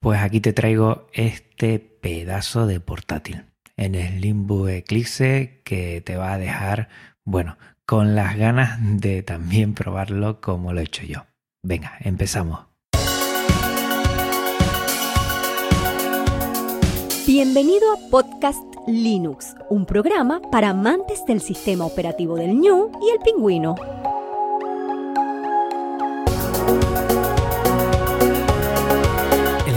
Pues aquí te traigo este pedazo de portátil en el Limbo Eclipse que te va a dejar, bueno, con las ganas de también probarlo como lo he hecho yo. Venga, empezamos. Bienvenido a Podcast Linux, un programa para amantes del sistema operativo del ñu y el pingüino.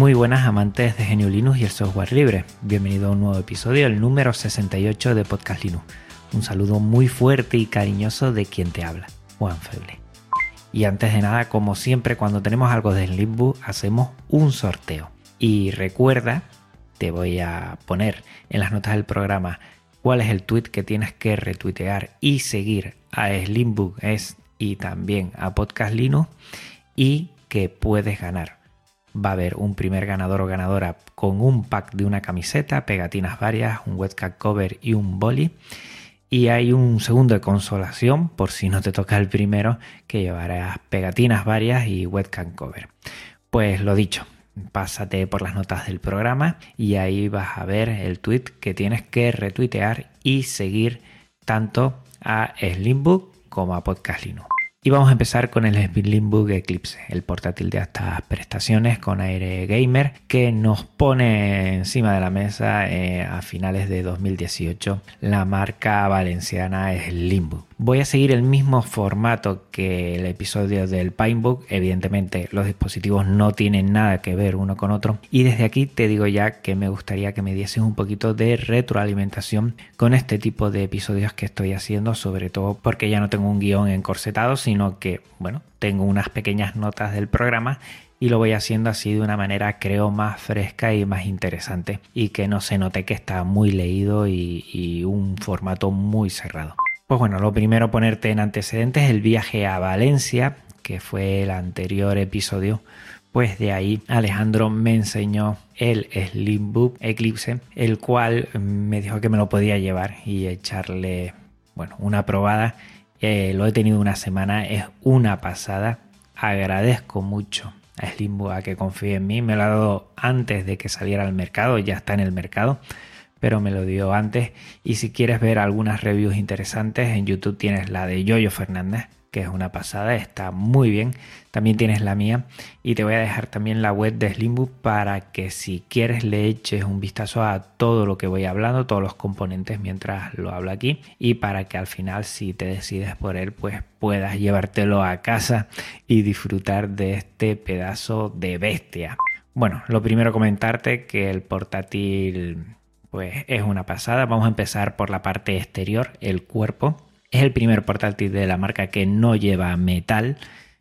Muy buenas amantes de Genio Linux y el software libre. Bienvenido a un nuevo episodio, el número 68 de Podcast Linux. Un saludo muy fuerte y cariñoso de quien te habla, Juan Feble. Y antes de nada, como siempre, cuando tenemos algo de Slimbook, hacemos un sorteo. Y recuerda, te voy a poner en las notas del programa cuál es el tweet que tienes que retuitear y seguir a Slimbook y también a Podcast Linux y que puedes ganar va a haber un primer ganador o ganadora con un pack de una camiseta, pegatinas varias, un webcam cover y un boli. Y hay un segundo de consolación, por si no te toca el primero, que llevarás pegatinas varias y webcam cover. Pues lo dicho, pásate por las notas del programa y ahí vas a ver el tweet que tienes que retuitear y seguir tanto a Slimbook como a Podcast Linux. Y vamos a empezar con el Slimbook Eclipse, el portátil de estas prestaciones con aire gamer que nos pone encima de la mesa eh, a finales de 2018 la marca valenciana Slimbook. Voy a seguir el mismo formato que el episodio del Pinebook. Evidentemente los dispositivos no tienen nada que ver uno con otro. Y desde aquí te digo ya que me gustaría que me dieses un poquito de retroalimentación con este tipo de episodios que estoy haciendo, sobre todo porque ya no tengo un guion encorsetado, sino que, bueno, tengo unas pequeñas notas del programa y lo voy haciendo así de una manera creo más fresca y más interesante y que no se note que está muy leído y, y un formato muy cerrado. Pues bueno, lo primero ponerte en antecedentes el viaje a Valencia, que fue el anterior episodio. Pues de ahí Alejandro me enseñó el Slimbook Eclipse, el cual me dijo que me lo podía llevar y echarle, bueno, una probada. Eh, lo he tenido una semana, es una pasada. Agradezco mucho a Slimbook a que confíe en mí. Me lo ha dado antes de que saliera al mercado, ya está en el mercado pero me lo dio antes. Y si quieres ver algunas reviews interesantes, en YouTube tienes la de Yoyo Fernández, que es una pasada, está muy bien. También tienes la mía y te voy a dejar también la web de Slimbook para que si quieres le eches un vistazo a todo lo que voy hablando, todos los componentes mientras lo hablo aquí y para que al final si te decides por él pues puedas llevártelo a casa y disfrutar de este pedazo de bestia. Bueno, lo primero comentarte que el portátil pues es una pasada. Vamos a empezar por la parte exterior, el cuerpo. Es el primer portátil de la marca que no lleva metal.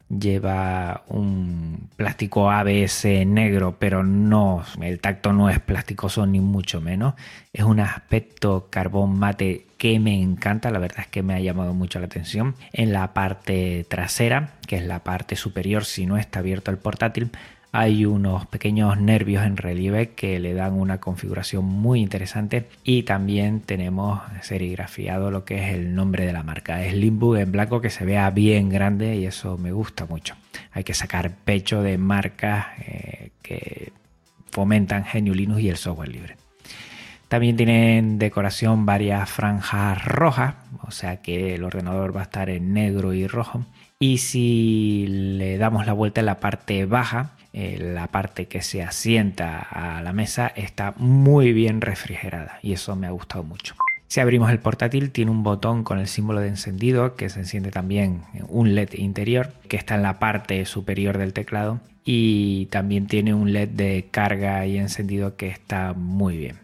Lleva un plástico ABS negro, pero no, el tacto no es plasticoso ni mucho menos. Es un aspecto carbón mate que me encanta, la verdad es que me ha llamado mucho la atención. En la parte trasera, que es la parte superior, si no está abierto el portátil, hay unos pequeños nervios en relieve que le dan una configuración muy interesante y también tenemos serigrafiado lo que es el nombre de la marca. Es Limbook en blanco que se vea bien grande y eso me gusta mucho. Hay que sacar pecho de marcas eh, que fomentan Genio Linux y el software libre. También tienen decoración varias franjas rojas, o sea que el ordenador va a estar en negro y rojo. Y si le damos la vuelta en la parte baja, eh, la parte que se asienta a la mesa está muy bien refrigerada y eso me ha gustado mucho. Si abrimos el portátil tiene un botón con el símbolo de encendido que se enciende también un LED interior que está en la parte superior del teclado y también tiene un LED de carga y encendido que está muy bien.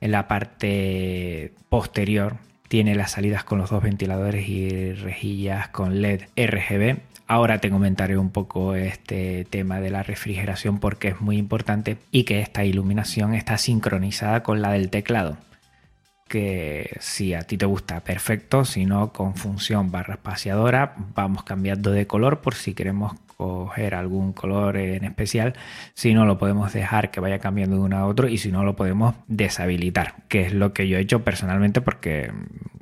En la parte posterior tiene las salidas con los dos ventiladores y rejillas con LED RGB. Ahora te comentaré un poco este tema de la refrigeración porque es muy importante y que esta iluminación está sincronizada con la del teclado que si a ti te gusta, perfecto, si no, con función barra espaciadora, vamos cambiando de color por si queremos coger algún color en especial, si no lo podemos dejar que vaya cambiando de uno a otro y si no lo podemos deshabilitar, que es lo que yo he hecho personalmente porque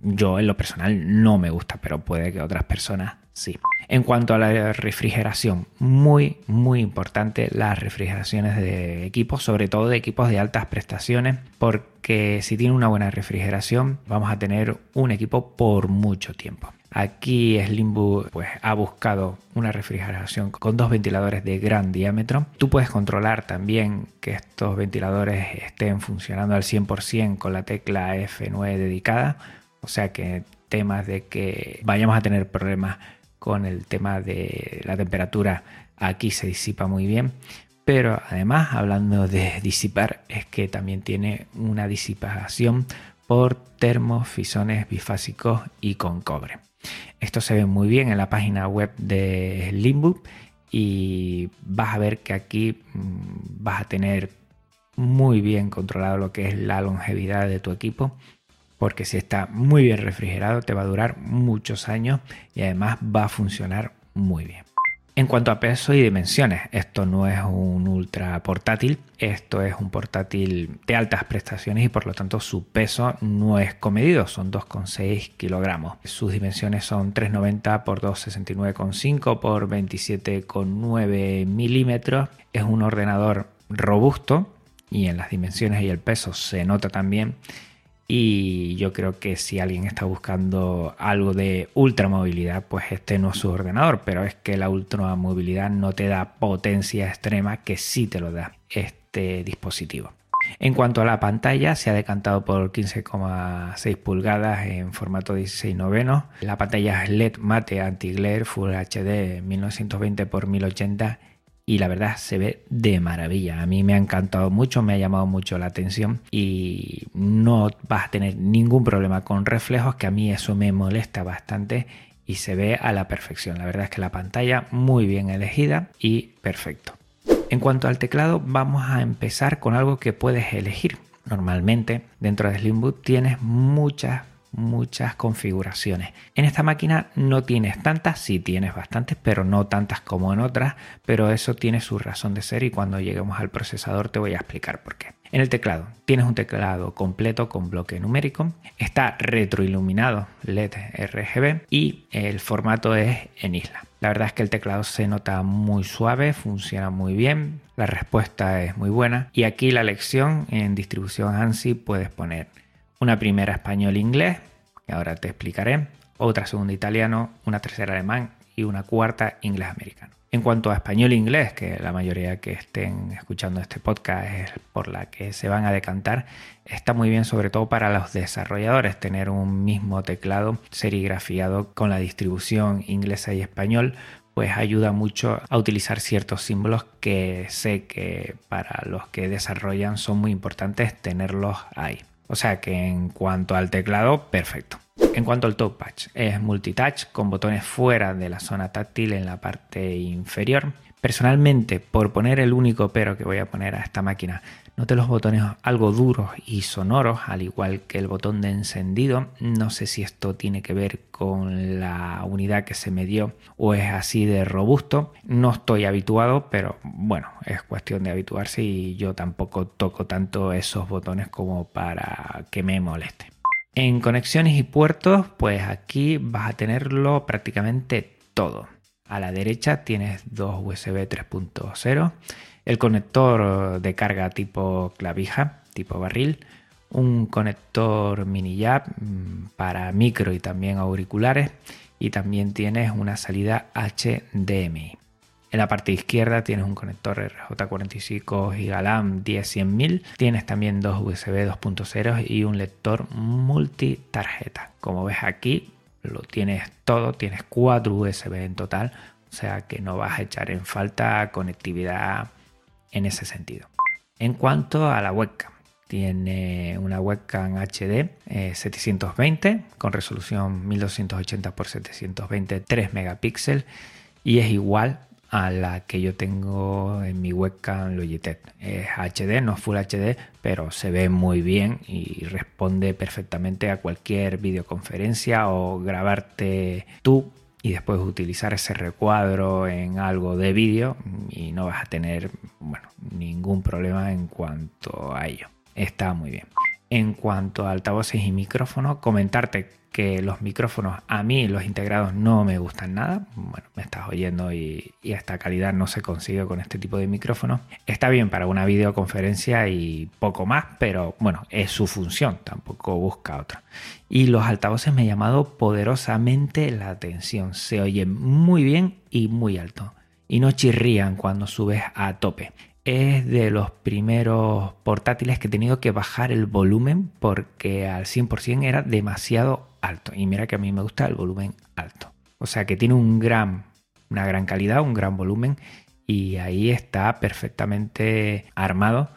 yo en lo personal no me gusta, pero puede que otras personas sí. En cuanto a la refrigeración, muy, muy importante las refrigeraciones de equipos, sobre todo de equipos de altas prestaciones, porque si tiene una buena refrigeración, vamos a tener un equipo por mucho tiempo. Aquí Slimbu pues, ha buscado una refrigeración con dos ventiladores de gran diámetro. Tú puedes controlar también que estos ventiladores estén funcionando al 100% con la tecla F9 dedicada. O sea que temas de que vayamos a tener problemas con el tema de la temperatura aquí se disipa muy bien. Pero además, hablando de disipar, es que también tiene una disipación por termofisones bifásicos y con cobre. Esto se ve muy bien en la página web de Limbo y vas a ver que aquí mm, vas a tener muy bien controlado lo que es la longevidad de tu equipo porque si está muy bien refrigerado te va a durar muchos años y además va a funcionar muy bien. En cuanto a peso y dimensiones, esto no es un ultra portátil, esto es un portátil de altas prestaciones y por lo tanto su peso no es comedido, son 2,6 kilogramos. Sus dimensiones son 390 por 269,5 por 27,9 milímetros. Es un ordenador robusto y en las dimensiones y el peso se nota también y yo creo que si alguien está buscando algo de ultramovilidad, pues este no es su ordenador, pero es que la ultramovilidad no te da potencia extrema que sí te lo da este dispositivo. En cuanto a la pantalla, se ha decantado por 15,6 pulgadas en formato 16 novenos. La pantalla es LED mate anti-glare Full HD 1920 x 1080 y la verdad se ve de maravilla. A mí me ha encantado mucho, me ha llamado mucho la atención y no vas a tener ningún problema con reflejos, que a mí eso me molesta bastante y se ve a la perfección. La verdad es que la pantalla muy bien elegida y perfecto. En cuanto al teclado, vamos a empezar con algo que puedes elegir. Normalmente dentro de Slimboot tienes muchas muchas configuraciones. En esta máquina no tienes tantas, sí tienes bastantes, pero no tantas como en otras, pero eso tiene su razón de ser y cuando lleguemos al procesador te voy a explicar por qué. En el teclado tienes un teclado completo con bloque numérico, está retroiluminado LED RGB y el formato es en isla. La verdad es que el teclado se nota muy suave, funciona muy bien, la respuesta es muy buena y aquí la lección en distribución ANSI puedes poner una primera español-inglés, que ahora te explicaré, otra segunda italiano, una tercera alemán y una cuarta inglés-americano. En cuanto a español-inglés, que la mayoría que estén escuchando este podcast es por la que se van a decantar, está muy bien sobre todo para los desarrolladores tener un mismo teclado serigrafiado con la distribución inglesa y español, pues ayuda mucho a utilizar ciertos símbolos que sé que para los que desarrollan son muy importantes tenerlos ahí. O sea que en cuanto al teclado, perfecto. En cuanto al touchpad, es multitouch con botones fuera de la zona táctil en la parte inferior. Personalmente, por poner el único pero que voy a poner a esta máquina, Note los botones algo duros y sonoros, al igual que el botón de encendido. No sé si esto tiene que ver con la unidad que se me dio o es así de robusto. No estoy habituado, pero bueno, es cuestión de habituarse y yo tampoco toco tanto esos botones como para que me moleste. En conexiones y puertos, pues aquí vas a tenerlo prácticamente todo. A la derecha tienes dos USB 3.0 el conector de carga tipo clavija, tipo barril, un conector mini jack mm, para micro y también auriculares y también tienes una salida HDMI. En la parte izquierda tienes un conector RJ45 GigaLAM 1010000, tienes también dos USB 2.0 y un lector multitarjeta. Como ves aquí lo tienes todo, tienes cuatro USB en total, o sea que no vas a echar en falta conectividad en ese sentido. En cuanto a la webcam, Tiene una webcam HD 720 eh, con resolución 1280 x 720 3 megapíxeles y es igual a la que yo tengo en mi webcam Logitech. Es HD, no Full HD, pero se ve muy bien y responde perfectamente a cualquier videoconferencia o grabarte tú y después utilizar ese recuadro en algo de vídeo y no vas a tener bueno, ningún problema en cuanto a ello. Está muy bien. En cuanto a altavoces y micrófonos, comentarte que los micrófonos a mí los integrados no me gustan nada. Bueno, me estás oyendo y, esta calidad no se consigue con este tipo de micrófono. Está bien para una videoconferencia y poco más, pero bueno, es su función, tampoco busca otra. Y los altavoces me han llamado poderosamente la atención. Se oyen muy bien y muy alto. Y no chirrían cuando subes a tope es de los primeros portátiles que he tenido que bajar el volumen porque al 100% era demasiado alto. Y mira que a mí me gusta el volumen alto. O sea que tiene un gran, una gran calidad, un gran volumen y ahí está perfectamente armado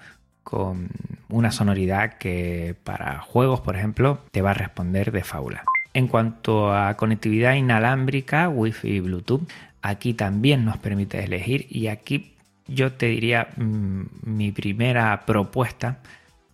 con una sonoridad que para juegos, por ejemplo, te va a responder de fábula. En cuanto a conectividad inalámbrica, Wi-Fi y Bluetooth, aquí también nos permite elegir y aquí yo te diría mm, mi primera propuesta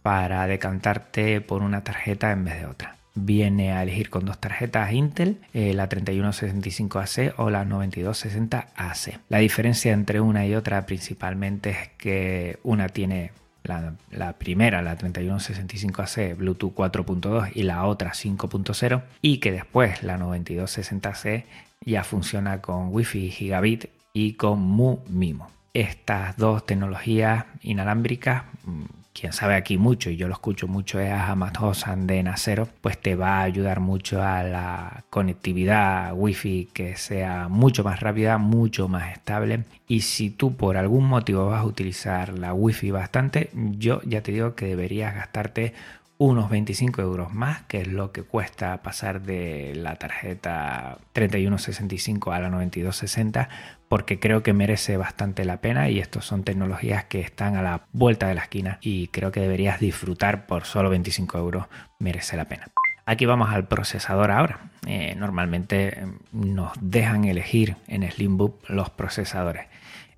para decantarte por una tarjeta en vez de otra viene a elegir con dos tarjetas Intel, eh, la 3165AC o la 9260AC. La diferencia entre una y otra principalmente es que una tiene la, la, primera, la 3165AC Bluetooth 4.2 y la otra 5.0 y que después la 9260C ya funciona con Wi-Fi Gigabit y con Mu Mimo. Estas dos tecnologías inalámbricas mm, quien sabe aquí mucho y yo lo escucho mucho es a Hosan de Nacero, pues te va a ayudar mucho a la conectividad wifi que sea mucho más rápida, mucho más estable. Y si tú por algún motivo vas a utilizar la wifi bastante, yo ya te digo que deberías gastarte unos 25 euros más, que es lo que cuesta pasar de la tarjeta 3165 a la 9260, porque creo que merece bastante la pena y estos son tecnologías que están a la vuelta de la esquina y creo que deberías disfrutar por solo 25 euros, merece la pena. Aquí vamos al procesador ahora. Eh, normalmente em, nos dejan elegir en Slimbook los procesadores.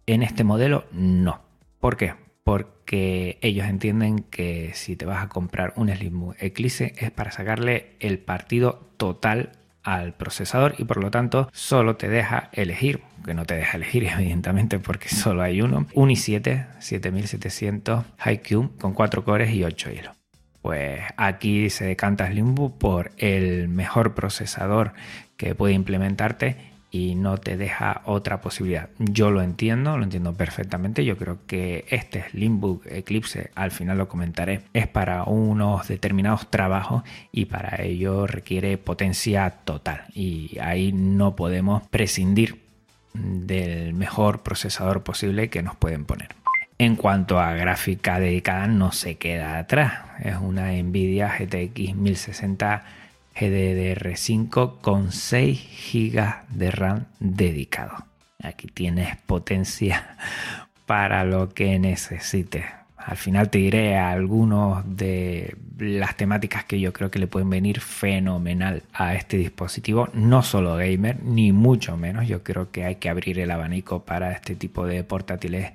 En este modelo no. ¿Por qué? Porque ellos entienden que si te vas a comprar un Slim Eclipse es para sacarle el partido total al procesador y por lo tanto solo te deja elegir, que no te deja elegir evidentemente porque solo hay uno, un i7 7700 HiQ con 4 cores y 8 hilos. Pues aquí se decanta Slimbook por el mejor procesador que puede implementarte y no te deja otra posibilidad. Yo lo entiendo, lo entiendo perfectamente. Yo creo que este Slimbook Eclipse, al final lo comentaré, es para unos determinados trabajos y para ello requiere potencia total. Y ahí no podemos prescindir del mejor procesador posible que nos pueden poner. En cuanto a gráfica dedicada, no se queda atrás. Es una Nvidia GTX 1060 GDDR5 con 6 GB de RAM dedicado. Aquí tienes potencia para lo que necesites. Al final te diré algunos de las temáticas que yo creo que le pueden venir fenomenal a este dispositivo. No solo gamer, ni mucho menos. Yo creo que hay que abrir el abanico para este tipo de portátiles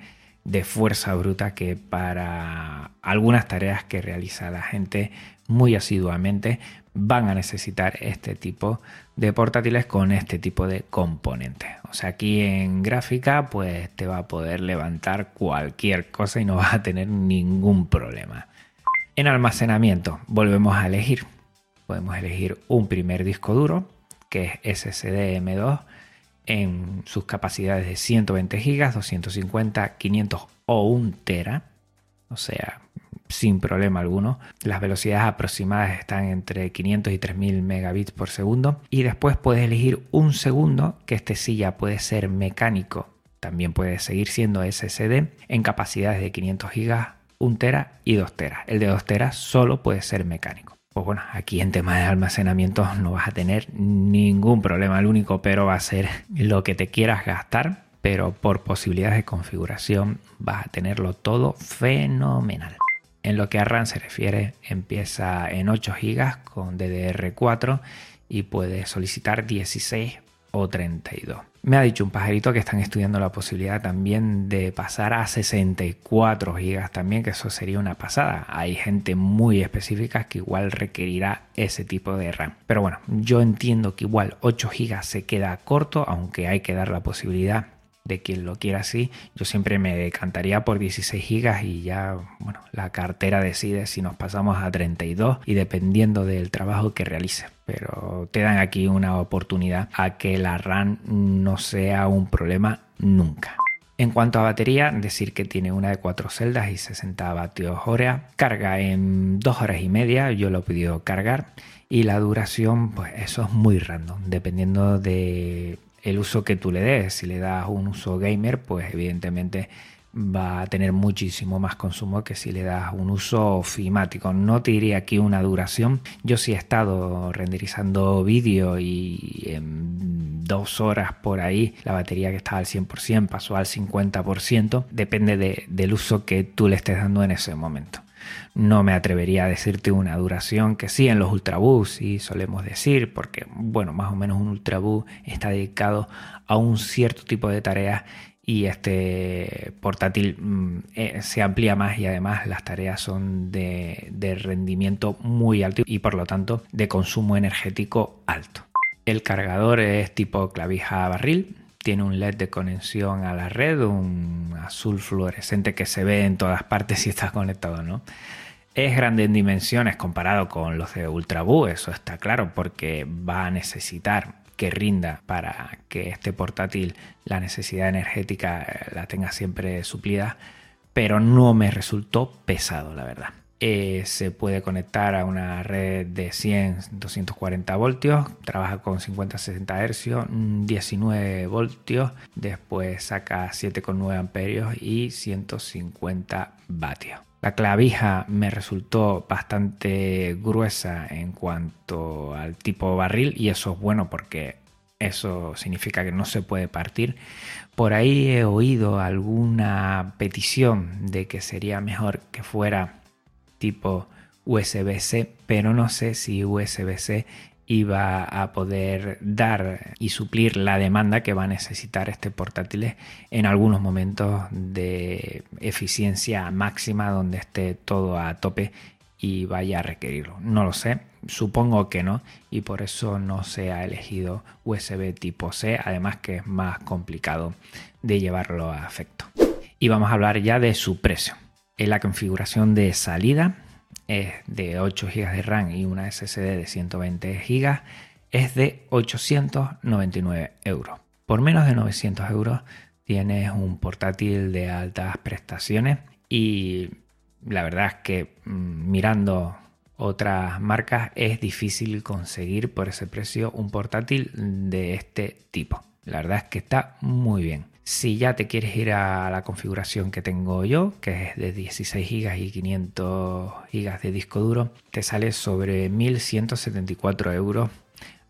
de fuerza bruta que para algunas tareas que realiza la gente muy asiduamente van a necesitar este tipo de portátiles con este tipo de componentes. O sea, aquí en gráfica pues te va a poder levantar cualquier cosa y no vas a tener ningún problema. En almacenamiento volvemos a elegir. Podemos elegir un primer disco duro que es SSD M2 en sus capacidades de 120 GB, 250, 500 o 1 tera. O sea, sin problema alguno. Las velocidades aproximadas están entre 500 y 3000 megabits por segundo. Y después puedes elegir un segundo, que este sí ya puede ser mecánico. También puede seguir siendo SSD en capacidades de 500 GB, 1 tera y 2 teras. El de 2 teras solo puede ser mecánico. Pues bueno, aquí en tema de almacenamiento no vas a tener ningún problema. El único pero va a ser lo que te quieras gastar, pero por posibilidades de configuración vas a tenerlo todo fenomenal. En lo que a RAM se refiere, empieza en 8 GB con DDR4 y puede solicitar 16 o 32. Me ha dicho un pajarito que están estudiando la posibilidad también de pasar a 64 GB también, que eso sería una pasada. Hay gente muy específica que igual requerirá ese tipo de RAM. Pero bueno, yo entiendo que igual 8 GB se queda corto, aunque hay que dar la posibilidad de quien lo quiera así. Yo siempre me decantaría por 16 gigas y ya, bueno, la cartera decide si nos pasamos a 32 y dependiendo del trabajo que realice. Pero te dan aquí una oportunidad a que la RAM no sea un problema nunca. En cuanto a batería, decir que tiene una de 4 celdas y 60 vatios hora. Carga en 2 horas y media, yo lo podido cargar. Y la duración, pues eso es muy random, dependiendo de el uso que tú le des. Si le das un uso gamer, pues evidentemente va a tener muchísimo más consumo que si le das un uso ofimático. No te diría aquí una duración. Yo sí he estado renderizando vídeo y en dos horas por ahí la batería que estaba al 100% pasó al 50%. Depende del uso que tú le estés dando en ese momento. No me atrevería a decirte una duración que sí en los ultrabooks sí solemos decir, porque bueno, más o menos un ultrabook está dedicado a un cierto tipo de tareas y este portátil mm, eh, se amplía más y además las tareas son de, de rendimiento muy alto y por lo tanto de consumo energético alto. El cargador es tipo clavija barril, tiene un LED de conexión a la red, un azul fluorescente que se ve en todas partes si está conectado, ¿no? Es grande en dimensiones comparado con los de Ultrabook, eso está claro, porque va a necesitar que rinda para que este portátil la necesidad energética eh, la tenga siempre suplida, pero no me resultó pesado, la verdad. Eh, se puede conectar a una red de 100, 240 voltios, trabaja con 50-60 Hz, 19 voltios, después saca 7,9 amperios y 150 vatios. La clavija me resultó bastante gruesa en cuanto al tipo barril y eso es bueno porque eso significa que no se puede partir. Por ahí he oído alguna petición de que sería mejor que fuera tipo USB-C, pero no sé si USB-C iba a poder dar y suplir la demanda que va a necesitar este portátil en algunos momentos de eficiencia máxima donde esté todo a tope y vaya a requerirlo. No lo sé, supongo que no y por eso no se ha elegido USB tipo C, además que es más complicado de llevarlo a efecto. Y vamos a hablar ya de su precio. En la configuración de salida es de 8 GB de RAM y una SSD de 120 GB es de 899 euros. Por menos de 900 euros tienes un portátil de altas prestaciones y la verdad es que mm, mirando otras marcas es difícil conseguir por ese precio un portátil de este tipo. La verdad es que está muy bien. Si ya te quieres ir a la configuración que tengo yo, que es de 16 GB y 500 GB de disco duro, te sale sobre 1.174 euros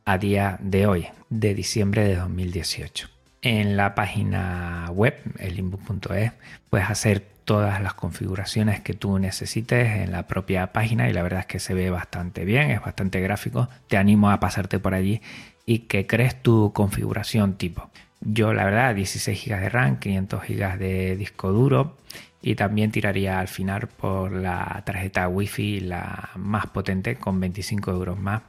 a día de hoy, de diciembre de 2018. En la página web, elinbook.es, puedes hacer todas las configuraciones que tú necesites en la propia página y la verdad es que se ve bastante bien, es bastante gráfico. Te animo a pasarte por allí y que crees tu configuración tipo. Yo la verdad 16 GB de RAM, 500 GB de disco duro y también tiraría al final por la tarjeta Wi-Fi la más potente con 25 euros más.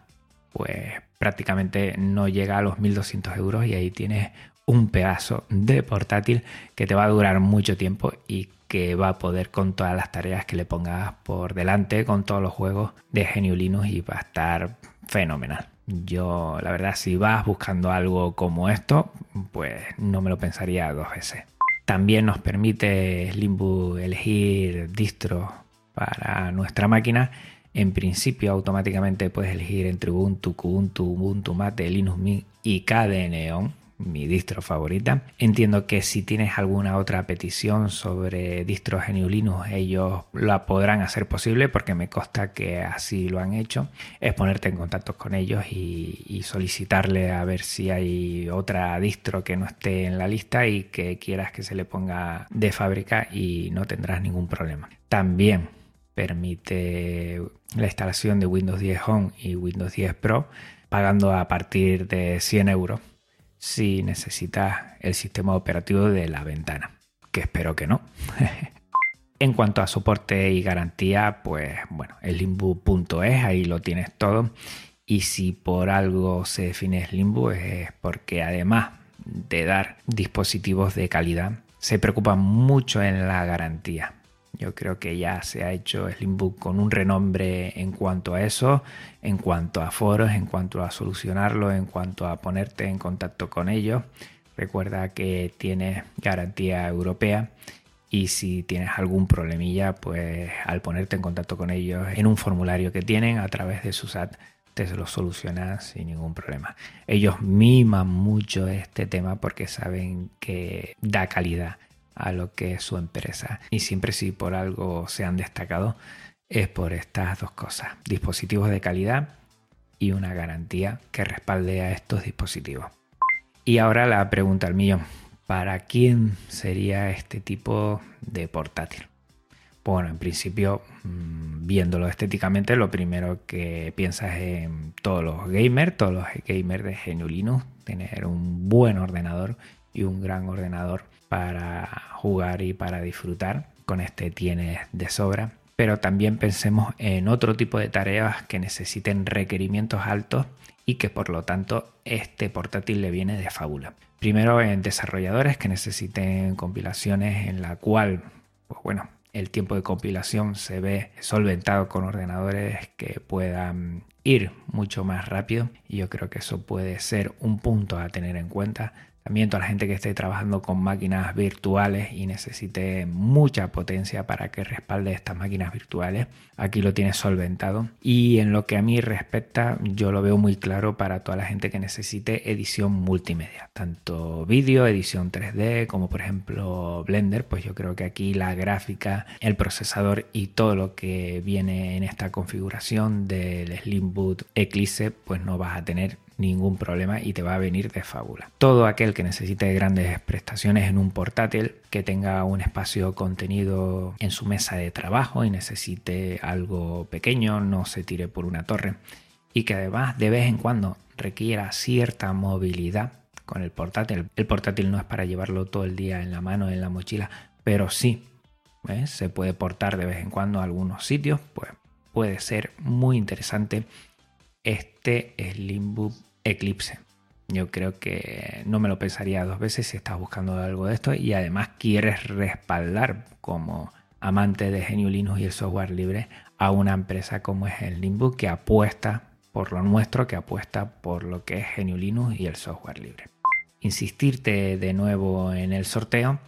Pues prácticamente no llega a los 1200 euros y ahí tienes un pedazo de portátil que te va a durar mucho tiempo y que va a poder con todas las tareas que le pongas por delante, con todos los juegos de Genio Linux y va a estar fenomenal. Yo, la verdad, si vas buscando algo como esto, pues no me lo pensaría dos veces. También nos permite Slimbook elegir distro para nuestra máquina. En principio, automáticamente puedes elegir entre Ubuntu, Kubuntu, Ubuntu Mate, Linux Mint y KDE mi distro favorita. Entiendo que si tienes alguna otra petición sobre distros GNU Linux, ellos la podrán hacer posible porque me consta que así lo han hecho. Es ponerte en contacto con ellos y, y solicitarle a ver si hay otra distro que no esté en la lista y que quieras que se le ponga de fábrica y no tendrás ningún problema. También permite la instalación de Windows 10 Home y Windows 10 Pro pagando a partir de 100 euros si necesitas el sistema operativo de la ventana, que espero que no. en cuanto a soporte y garantía, pues bueno, el limbo.es, ahí lo tienes todo. Y si por algo se define Limbo es porque además de dar dispositivos de calidad, se preocupa mucho en la garantía. Yo creo que ya se ha hecho Slimbook con un renombre en cuanto a eso, en cuanto a foros, en cuanto a solucionarlo, en cuanto a ponerte en contacto con ellos. Recuerda que tienes garantía europea y si tienes algún problemilla, pues al ponerte en contacto con ellos en un formulario que tienen a través de su SAT, te lo solucionan sin ningún problema. Ellos miman mucho este tema porque saben que da calidad a lo que es su empresa. Y siempre si por algo se han destacado es por estas dos cosas, dispositivos de calidad y una garantía que respalde a estos dispositivos. Y ahora la pregunta al millón, ¿para quién sería este tipo de portátil? Bueno, en principio, mm, viéndolo estéticamente, lo primero que piensas es en todos los gamers, todos los gamers de GNU Linux, tener un buen ordenador y un gran ordenador para jugar y para disfrutar. Con este tienes de sobra. Pero también pensemos en otro tipo de tareas que necesiten requerimientos altos y que por lo tanto este portátil le viene de fábula. Primero en desarrolladores que necesiten compilaciones en la cual, pues bueno, el tiempo de compilación se ve solventado con ordenadores que puedan ir mucho más rápido y yo creo que eso puede ser un punto a tener en cuenta también toda la gente que esté trabajando con máquinas virtuales y necesite mucha potencia para que respalde estas máquinas virtuales. Aquí lo tiene solventado. Y en lo que a mí respecta, yo lo veo muy claro para toda la gente que necesite edición multimedia. Tanto vídeo, edición 3D, como por ejemplo Blender. Pues yo creo que aquí la gráfica, el procesador y todo lo que viene en esta configuración del Slimboot Eclipse, pues no vas a tener ningún problema y te va a venir de fábula. Todo aquel que necesite grandes prestaciones en un portátil, que tenga un espacio contenido en su mesa de trabajo y necesite algo pequeño, no se tire por una torre y que además de vez en cuando requiera cierta movilidad con el portátil. El portátil no es para llevarlo todo el día en la mano, en la mochila, pero sí ¿ves? se puede portar de vez en cuando a algunos sitios, pues puede ser muy interesante este Slimbook Eclipse. Yo creo que no me lo pensaría dos veces si estás buscando algo de esto y además quieres respaldar como amante de Genio Linux y el software libre a una empresa como es el Limbo que apuesta por lo nuestro, que apuesta por lo que es Genio Linux y el software libre. Insistirte de nuevo en el sorteo,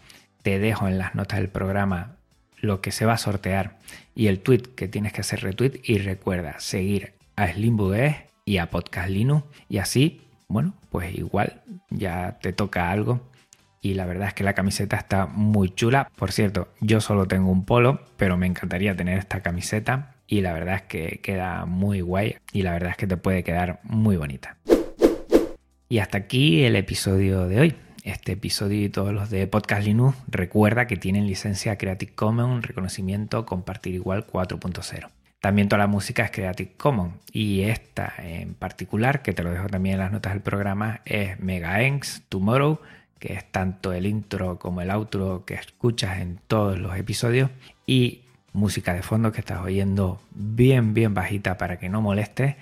te dejo en las notas del programa lo que se va a sortear y el tweet que tienes que hacer retweet y recuerda seguir a Slimbugues y a Podcast Linux. Y así, bueno, pues igual ya te toca algo. Y la verdad es que la camiseta está muy chula. Por cierto, yo solo tengo un polo, pero me encantaría tener esta camiseta. Y la verdad es que queda muy guay. Y la verdad es que te puede quedar muy bonita. Y hasta aquí el episodio de hoy. Este episodio y todos los de Podcast Linux recuerda que tienen licencia Creative Commons, reconocimiento compartir igual 4.0. También toda la música es Creative Commons. Y esta en particular, que te lo dejo también en las notas del programa, es Mega Enx Tomorrow, que es tanto el intro como el outro que escuchas en todos los episodios. Y música de fondo que estás oyendo bien bien bajita para que no moleste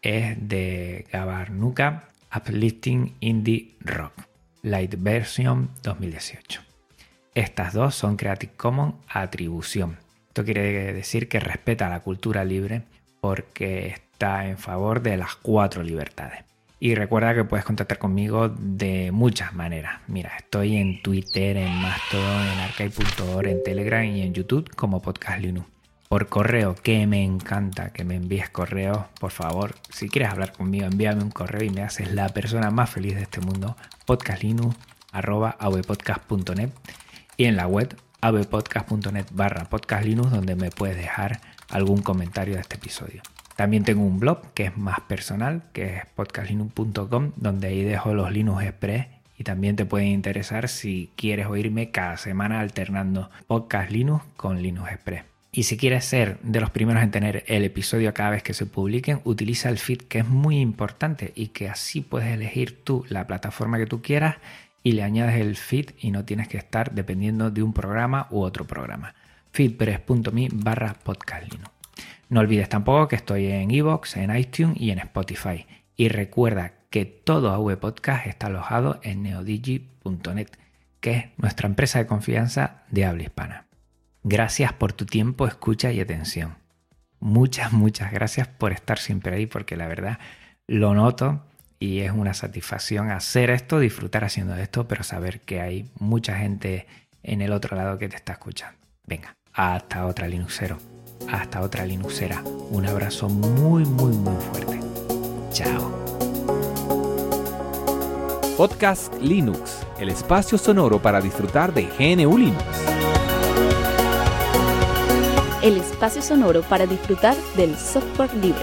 es de Gabarnuka Uplifting Indie Rock Light Version 2018. Estas dos son Creative Commons atribución esto quiere decir que respeta la cultura libre porque está en favor de las cuatro libertades. Y recuerda que puedes contactar conmigo de muchas maneras. Mira, estoy en Twitter, en Mastodon, en archive.org, en Telegram y en YouTube como Podcast Linux. Por correo, que me encanta que me envíes correos. Por favor, si quieres hablar conmigo, envíame un correo y me haces la persona más feliz de este mundo. podcastlinux.avpodcast.net y en la web avpodcast.net barra podcastlinux donde me puedes dejar algún comentario de este episodio. También tengo un blog que es más personal, que es podcastlinux.com, donde ahí dejo los Linux Express y también te puede interesar si quieres oírme cada semana alternando Podcast Linux con Linux Express. Y si quieres ser de los primeros en tener el episodio cada vez que se publiquen, utiliza el feed que es muy importante y que así puedes elegir tú la plataforma que tú quieras y le añades el feed y no tienes que estar dependiendo de un programa u otro programa. feedpress.me barra podcastlino. No olvides tampoco que estoy en iVoox, en iTunes y en Spotify. Y recuerda que todo AV Podcast está alojado en neodigi.net, que es nuestra empresa de confianza de habla hispana. Gracias por tu tiempo, escucha y atención. Muchas, muchas gracias por estar siempre ahí, porque la verdad lo noto y es una satisfacción hacer esto, disfrutar haciendo esto, pero saber que hay mucha gente en el otro lado que te está escuchando. Venga, hasta otra Linuxero, hasta otra Linuxera. Un abrazo muy, muy, muy fuerte. Chao. Podcast Linux, el espacio sonoro para disfrutar de GNU Linux. El espacio sonoro para disfrutar del software libre.